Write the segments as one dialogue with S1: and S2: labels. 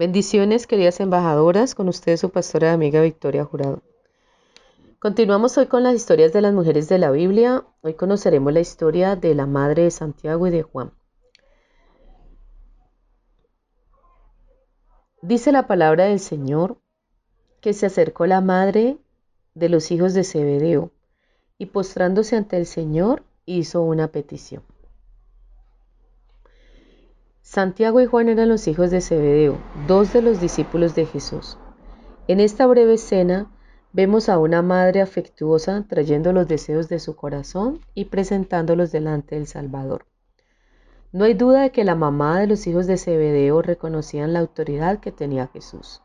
S1: Bendiciones, queridas embajadoras, con ustedes su pastora y amiga Victoria Jurado. Continuamos hoy con las historias de las mujeres de la Biblia. Hoy conoceremos la historia de la madre de Santiago y de Juan. Dice la palabra del Señor que se acercó la madre de los hijos de Zebedeo y postrándose ante el Señor hizo una petición. Santiago y Juan eran los hijos de Zebedeo, dos de los discípulos de Jesús. En esta breve escena vemos a una madre afectuosa trayendo los deseos de su corazón y presentándolos delante del Salvador. No hay duda de que la mamá de los hijos de Zebedeo reconocían la autoridad que tenía Jesús.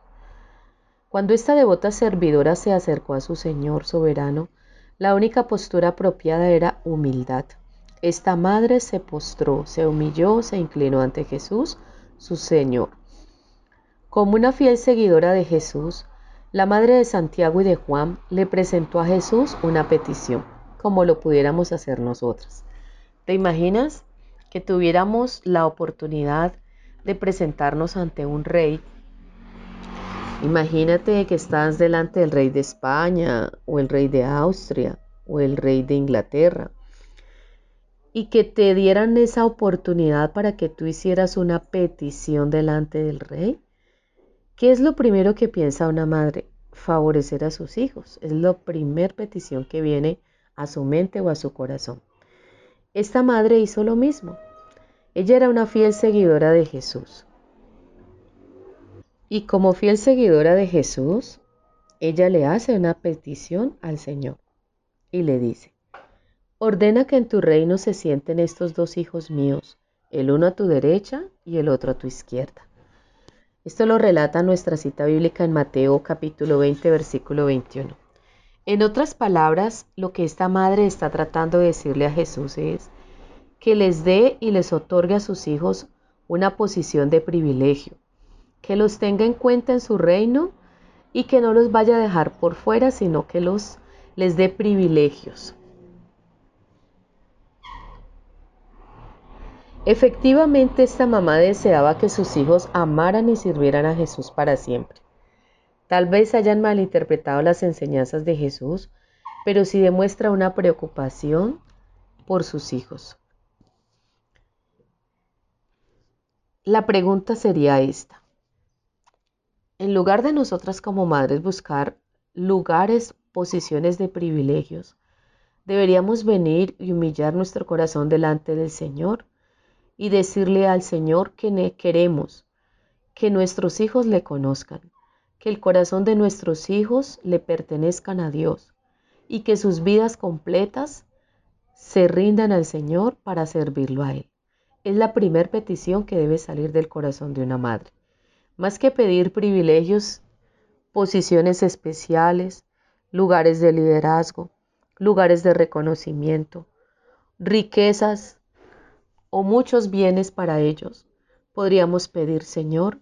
S1: Cuando esta devota servidora se acercó a su Señor soberano, la única postura apropiada era humildad. Esta madre se postró, se humilló, se inclinó ante Jesús, su Señor. Como una fiel seguidora de Jesús, la madre de Santiago y de Juan le presentó a Jesús una petición, como lo pudiéramos hacer nosotras. ¿Te imaginas que tuviéramos la oportunidad de presentarnos ante un rey? Imagínate que estás delante del rey de España o el rey de Austria o el rey de Inglaterra y que te dieran esa oportunidad para que tú hicieras una petición delante del rey? ¿Qué es lo primero que piensa una madre? Favorecer a sus hijos. Es la primera petición que viene a su mente o a su corazón. Esta madre hizo lo mismo. Ella era una fiel seguidora de Jesús. Y como fiel seguidora de Jesús, ella le hace una petición al Señor y le dice, Ordena que en tu reino se sienten estos dos hijos míos, el uno a tu derecha y el otro a tu izquierda. Esto lo relata nuestra cita bíblica en Mateo capítulo 20 versículo 21. En otras palabras, lo que esta madre está tratando de decirle a Jesús es que les dé y les otorgue a sus hijos una posición de privilegio, que los tenga en cuenta en su reino y que no los vaya a dejar por fuera, sino que los les dé privilegios. Efectivamente, esta mamá deseaba que sus hijos amaran y sirvieran a Jesús para siempre. Tal vez hayan malinterpretado las enseñanzas de Jesús, pero sí demuestra una preocupación por sus hijos. La pregunta sería esta. En lugar de nosotras como madres buscar lugares, posiciones de privilegios, deberíamos venir y humillar nuestro corazón delante del Señor y decirle al Señor que queremos que nuestros hijos le conozcan, que el corazón de nuestros hijos le pertenezcan a Dios y que sus vidas completas se rindan al Señor para servirlo a Él. Es la primera petición que debe salir del corazón de una madre. Más que pedir privilegios, posiciones especiales, lugares de liderazgo, lugares de reconocimiento, riquezas o muchos bienes para ellos, podríamos pedir, Señor,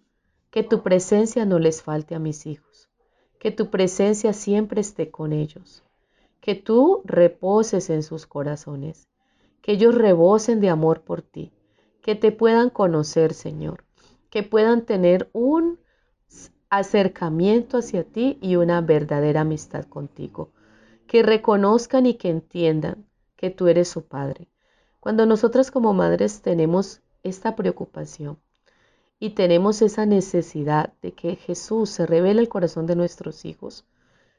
S1: que tu presencia no les falte a mis hijos, que tu presencia siempre esté con ellos, que tú reposes en sus corazones, que ellos rebosen de amor por ti, que te puedan conocer, Señor, que puedan tener un acercamiento hacia ti y una verdadera amistad contigo, que reconozcan y que entiendan que tú eres su Padre, cuando nosotras como madres tenemos esta preocupación y tenemos esa necesidad de que Jesús se revele el corazón de nuestros hijos,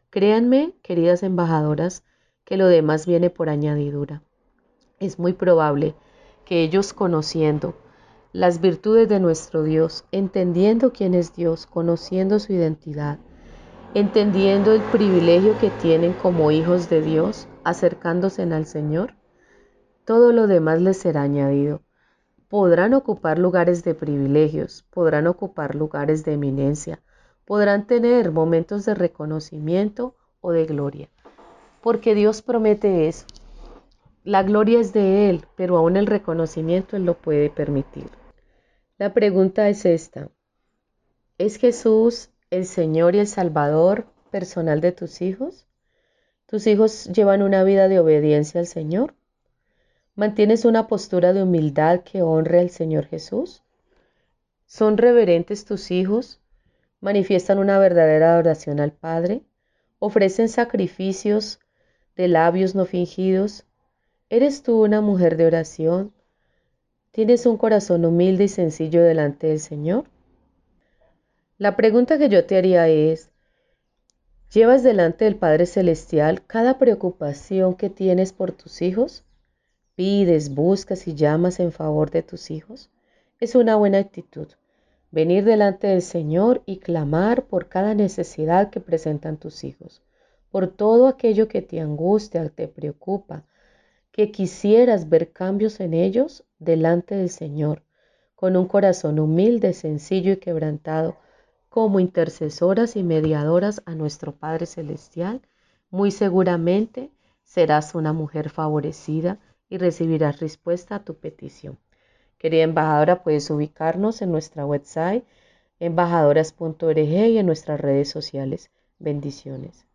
S1: créanme, queridas embajadoras, que lo demás viene por añadidura. Es muy probable que ellos conociendo las virtudes de nuestro Dios, entendiendo quién es Dios, conociendo su identidad, entendiendo el privilegio que tienen como hijos de Dios, acercándose al Señor, todo lo demás les será añadido. Podrán ocupar lugares de privilegios, podrán ocupar lugares de eminencia, podrán tener momentos de reconocimiento o de gloria, porque Dios promete eso. La gloria es de Él, pero aún el reconocimiento Él lo puede permitir. La pregunta es esta. ¿Es Jesús el Señor y el Salvador personal de tus hijos? ¿Tus hijos llevan una vida de obediencia al Señor? ¿Mantienes una postura de humildad que honre al Señor Jesús? ¿Son reverentes tus hijos? ¿Manifiestan una verdadera adoración al Padre? ¿Ofrecen sacrificios de labios no fingidos? ¿Eres tú una mujer de oración? ¿Tienes un corazón humilde y sencillo delante del Señor? La pregunta que yo te haría es, ¿llevas delante del Padre Celestial cada preocupación que tienes por tus hijos? Pides, buscas y llamas en favor de tus hijos, es una buena actitud. Venir delante del Señor y clamar por cada necesidad que presentan tus hijos, por todo aquello que te angustia, te preocupa, que quisieras ver cambios en ellos delante del Señor, con un corazón humilde, sencillo y quebrantado, como intercesoras y mediadoras a nuestro Padre Celestial, muy seguramente serás una mujer favorecida y recibirás respuesta a tu petición. Querida embajadora, puedes ubicarnos en nuestra website embajadoras.org y en nuestras redes sociales. Bendiciones.